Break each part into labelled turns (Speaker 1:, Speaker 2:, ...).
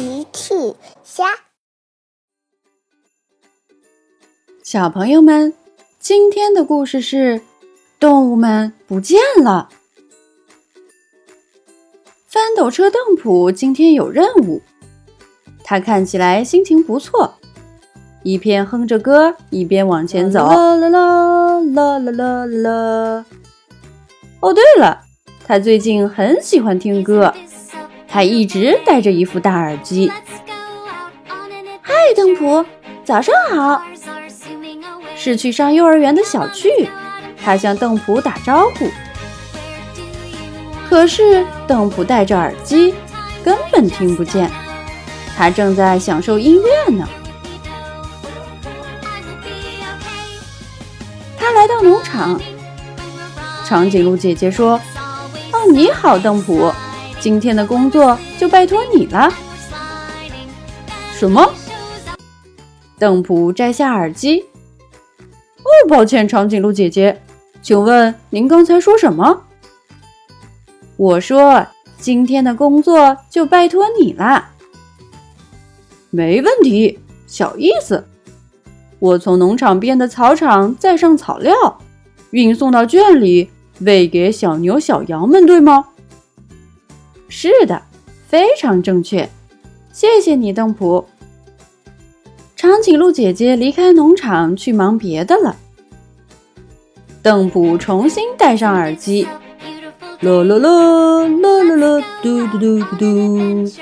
Speaker 1: 奇趣虾，
Speaker 2: 小朋友们，今天的故事是动物们不见了。翻斗车邓普今天有任务，他看起来心情不错，一边哼着歌，一边往前走。啦啦啦啦啦啦啦！哦，对了，他最近很喜欢听歌。他一直戴着一副大耳机。嗨，邓普，早上好！是去上幼儿园的小趣，他向邓普打招呼。可是邓普戴着耳机，根本听不见。他正在享受音乐呢。他来到农场，长颈鹿姐姐说：“哦，你好，邓普。”今天的工作就拜托你了。什么？邓普摘下耳机。哦，抱歉，长颈鹿姐姐，请问您刚才说什么？我说今天的工作就拜托你了。没问题，小意思。我从农场边的草场载上草料，运送到圈里，喂给小牛、小羊们，对吗？是的，非常正确，谢谢你，邓普。长颈鹿姐姐离开农场去忙别的了。邓普重新戴上耳机，啦啦啦啦啦啦，嘟嘟嘟嘟嘟。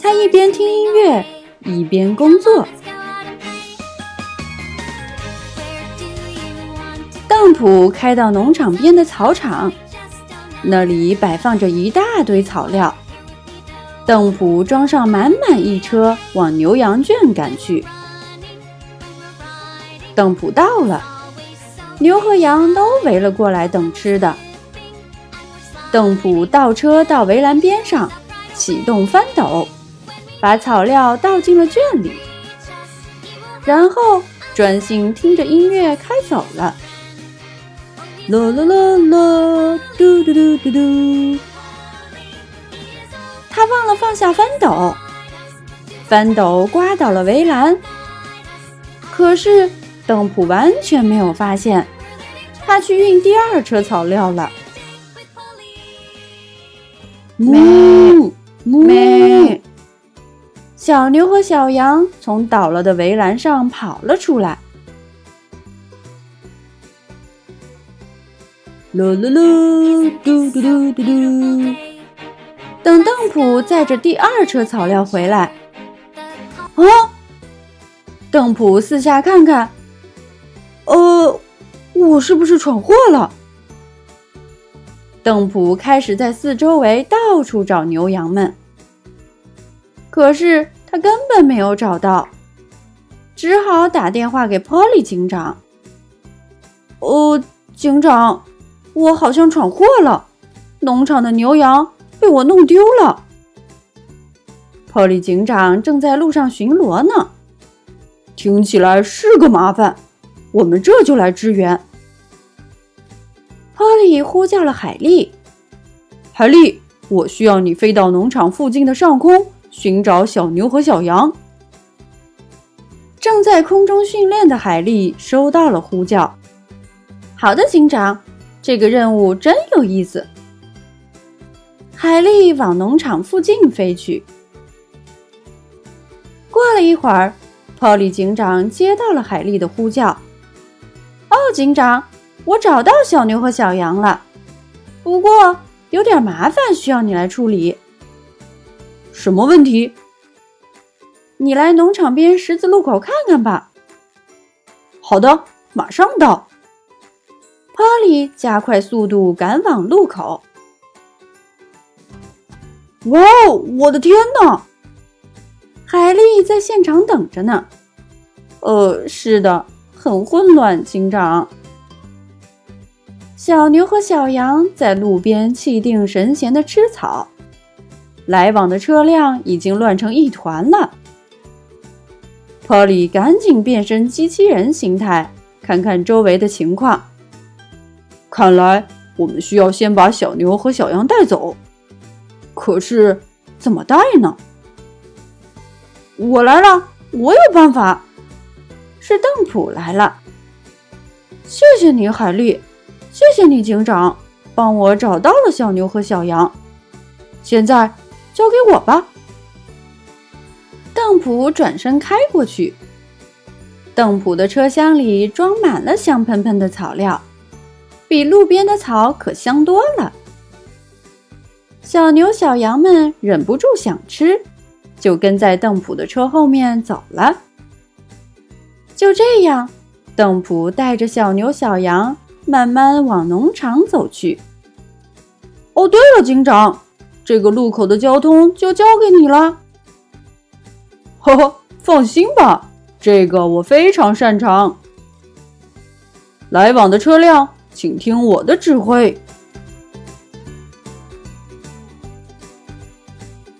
Speaker 2: 他一边听音乐一边工作。邓普开到农场边的草场。那里摆放着一大堆草料，邓普装上满满一车，往牛羊圈赶去。邓普到了，牛和羊都围了过来等吃的。邓普倒车到围栏边上，启动翻斗，把草料倒进了圈里，然后专心听着音乐开走了。啦啦啦啦，嘟嘟嘟嘟嘟。他忘了放下翻斗，翻斗刮倒了围栏。可是邓普完全没有发现，他去运第二车草料了。
Speaker 1: 咩
Speaker 2: 咩，小牛和小羊从倒了的围栏上跑了出来。噜噜噜，嘟嘟嘟嘟嘟。等邓普载着第二车草料回来，啊！邓普四下看看，呃，我是不是闯祸了？邓普开始在四周围到处找牛羊们，可是他根本没有找到，只好打电话给 Polly 警长。呃，警长。我好像闯祸了，农场的牛羊被我弄丢了。波利警长正在路上巡逻呢，听起来是个麻烦，我们这就来支援。波利呼叫了海莉，海莉，我需要你飞到农场附近的上空，寻找小牛和小羊。正在空中训练的海莉收到了呼叫，好的，警长。这个任务真有意思。海莉往农场附近飞去。过了一会儿，波利警长接到了海莉的呼叫：“哦，警长，我找到小牛和小羊了，不过有点麻烦，需要你来处理。什么问题？你来农场边十字路口看看吧。好的，马上到。”波利加快速度赶往路口。哇哦，我的天哪！海莉在现场等着呢。呃，是的，很混乱，警长。小牛和小羊在路边气定神闲的吃草，来往的车辆已经乱成一团了。波利赶紧变身机器人形态，看看周围的情况。看来我们需要先把小牛和小羊带走。可是怎么带呢？我来了，我有办法。是邓普来了。谢谢你，海丽。谢谢你，警长，帮我找到了小牛和小羊。现在交给我吧。邓普转身开过去。邓普的车厢里装满了香喷喷的草料，比路边的草可香多了。小牛、小羊们忍不住想吃，就跟在邓普的车后面走了。就这样，邓普带着小牛、小羊慢慢往农场走去。哦，对了，警长，这个路口的交通就交给你了。呵呵，放心吧。这个我非常擅长。来往的车辆，请听我的指挥。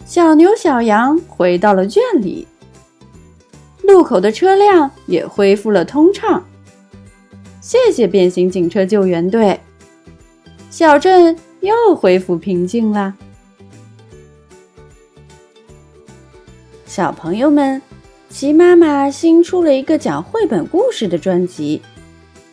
Speaker 2: 小牛、小羊回到了圈里，路口的车辆也恢复了通畅。谢谢变形警车救援队，小镇又恢复平静了。小朋友们。齐妈妈新出了一个讲绘本故事的专辑，